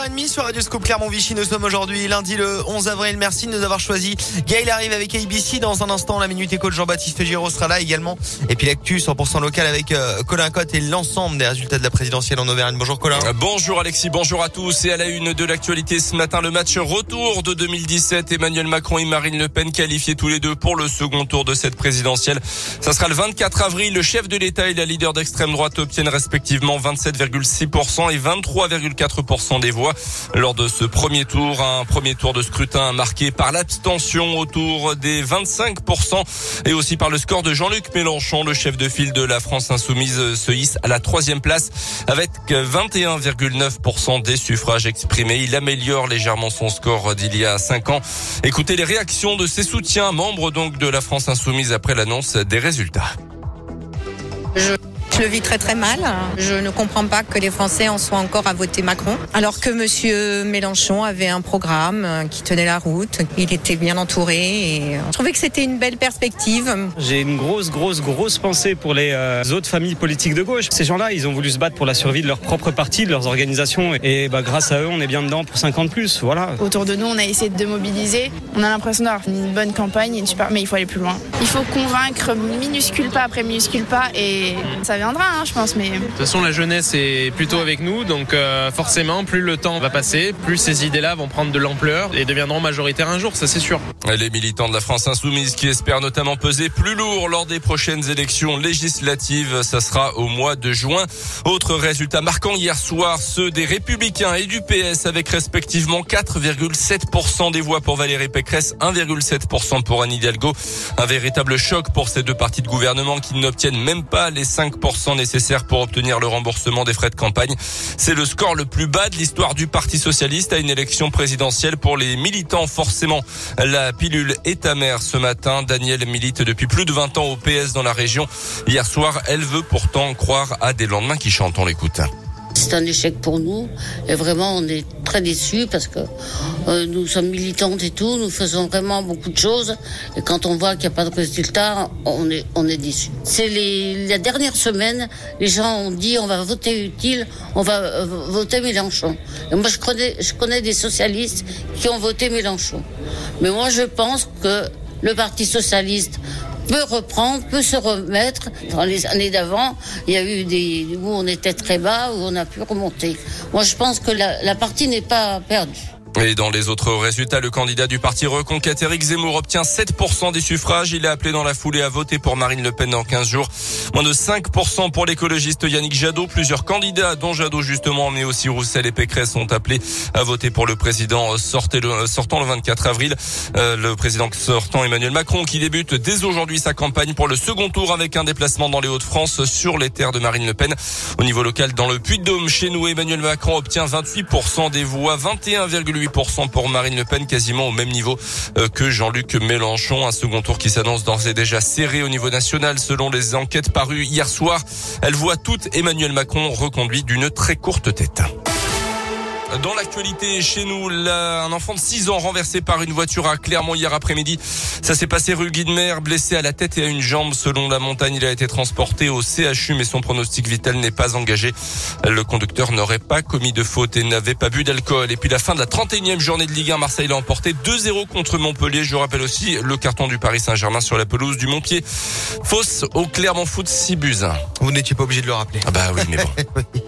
8h30 sur Radio Scoop Clermont-Vichy. Nous sommes aujourd'hui lundi le 11 avril. Merci de nous avoir choisi. Gaël arrive avec ABC dans un instant. La Minute Éco de Jean-Baptiste Giraud sera là également. Et puis l'actu 100% local avec euh, Colin Cotte et l'ensemble des résultats de la présidentielle en Auvergne. Bonjour Colin. Euh, bonjour Alexis, bonjour à tous. Et à la une de l'actualité ce matin, le match retour de 2017. Emmanuel Macron et Marine Le Pen qualifiés tous les deux pour le second tour de cette présidentielle. Ça sera le 24 avril. Le chef de l'État et la leader d'extrême droite obtiennent respectivement 27,6% et 23,4% des voix lors de ce premier tour. Un premier tour de scrutin marqué par l'abstention autour des 25% et aussi par le score de Jean-Luc Mélenchon, le chef de file de la France insoumise, se hisse à la troisième place avec 21,9% des suffrages exprimés. Il améliore légèrement son score d'il y a cinq ans. Écoutez les réactions de ses soutiens, membres donc de la France insoumise après l'annonce des résultats. Je le vis très très mal. Je ne comprends pas que les Français en soient encore à voter Macron, alors que Monsieur Mélenchon avait un programme qui tenait la route. Il était bien entouré et je trouvais que c'était une belle perspective. J'ai une grosse, grosse, grosse pensée pour les euh, autres familles politiques de gauche. Ces gens-là, ils ont voulu se battre pour la survie de leur propre parti, de leurs organisations, et bah, grâce à eux, on est bien dedans pour 50 plus. Voilà. Autour de nous, on a essayé de mobiliser. On a l'impression d'avoir une bonne campagne, une super, mais il faut aller plus loin. Il faut convaincre minuscule pas après minuscule pas, et ça vient Hein, je pense. Mais... De toute façon, la jeunesse est plutôt avec nous, donc euh, forcément, plus le temps va passer, plus ces idées-là vont prendre de l'ampleur et deviendront majoritaires un jour, ça c'est sûr. Les militants de la France insoumise qui espèrent notamment peser plus lourd lors des prochaines élections législatives, ça sera au mois de juin. Autre résultat marquant hier soir, ceux des Républicains et du PS avec respectivement 4,7% des voix pour Valérie Pécresse, 1,7% pour Anne Hidalgo. Un véritable choc pour ces deux partis de gouvernement qui n'obtiennent même pas les 5% nécessaires pour obtenir le remboursement des frais de campagne. C'est le score le plus bas de l'histoire du Parti socialiste à une élection présidentielle pour les militants. Forcément, la pilule est amère ce matin. Daniel milite depuis plus de 20 ans au PS dans la région. Hier soir, elle veut pourtant croire à des lendemains qui chantent. On l'écoute. C'est un échec pour nous et vraiment on est très déçus parce que euh, nous sommes militantes et tout, nous faisons vraiment beaucoup de choses et quand on voit qu'il n'y a pas de résultat, on est on est déçus. C'est la dernière semaine, les gens ont dit on va voter utile, on va euh, voter Mélenchon. Et moi je connais je connais des socialistes qui ont voté Mélenchon. Mais moi je pense que le Parti socialiste peut reprendre, peut se remettre. Dans les années d'avant, il y a eu des où on était très bas, où on a pu remonter. Moi, je pense que la, la partie n'est pas perdue. Et dans les autres résultats, le candidat du parti Reconquête, Éric Zemmour, obtient 7% des suffrages. Il est appelé dans la foulée à voter pour Marine Le Pen dans 15 jours. Moins de 5% pour l'écologiste Yannick Jadot. Plusieurs candidats, dont Jadot justement, mais aussi Roussel et Pécresse, sont appelés à voter pour le président le, sortant le 24 avril. Euh, le président sortant Emmanuel Macron qui débute dès aujourd'hui sa campagne pour le second tour avec un déplacement dans les Hauts-de-France sur les terres de Marine Le Pen. Au niveau local, dans le Puy-de-Dôme, chez nous, Emmanuel Macron obtient 28% des voix, 21,8 8% pour Marine Le Pen, quasiment au même niveau euh, que Jean-Luc Mélenchon. Un second tour qui s'annonce d'ores et déjà serré au niveau national selon les enquêtes parues hier soir. Elle voit toute Emmanuel Macron reconduit d'une très courte tête. Dans l'actualité chez nous, là, un enfant de 6 ans renversé par une voiture à Clermont hier après-midi. Ça s'est passé rue Guidemer, blessé à la tête et à une jambe. Selon la montagne, il a été transporté au CHU, mais son pronostic vital n'est pas engagé. Le conducteur n'aurait pas commis de faute et n'avait pas bu d'alcool. Et puis la fin de la 31e journée de Ligue 1, Marseille l'a emporté 2-0 contre Montpellier. Je rappelle aussi le carton du Paris Saint-Germain sur la pelouse du Montpied. Fausse au Clermont Foot 6 buts. Vous n'étiez pas obligé de le rappeler. Ah bah oui, mais bon.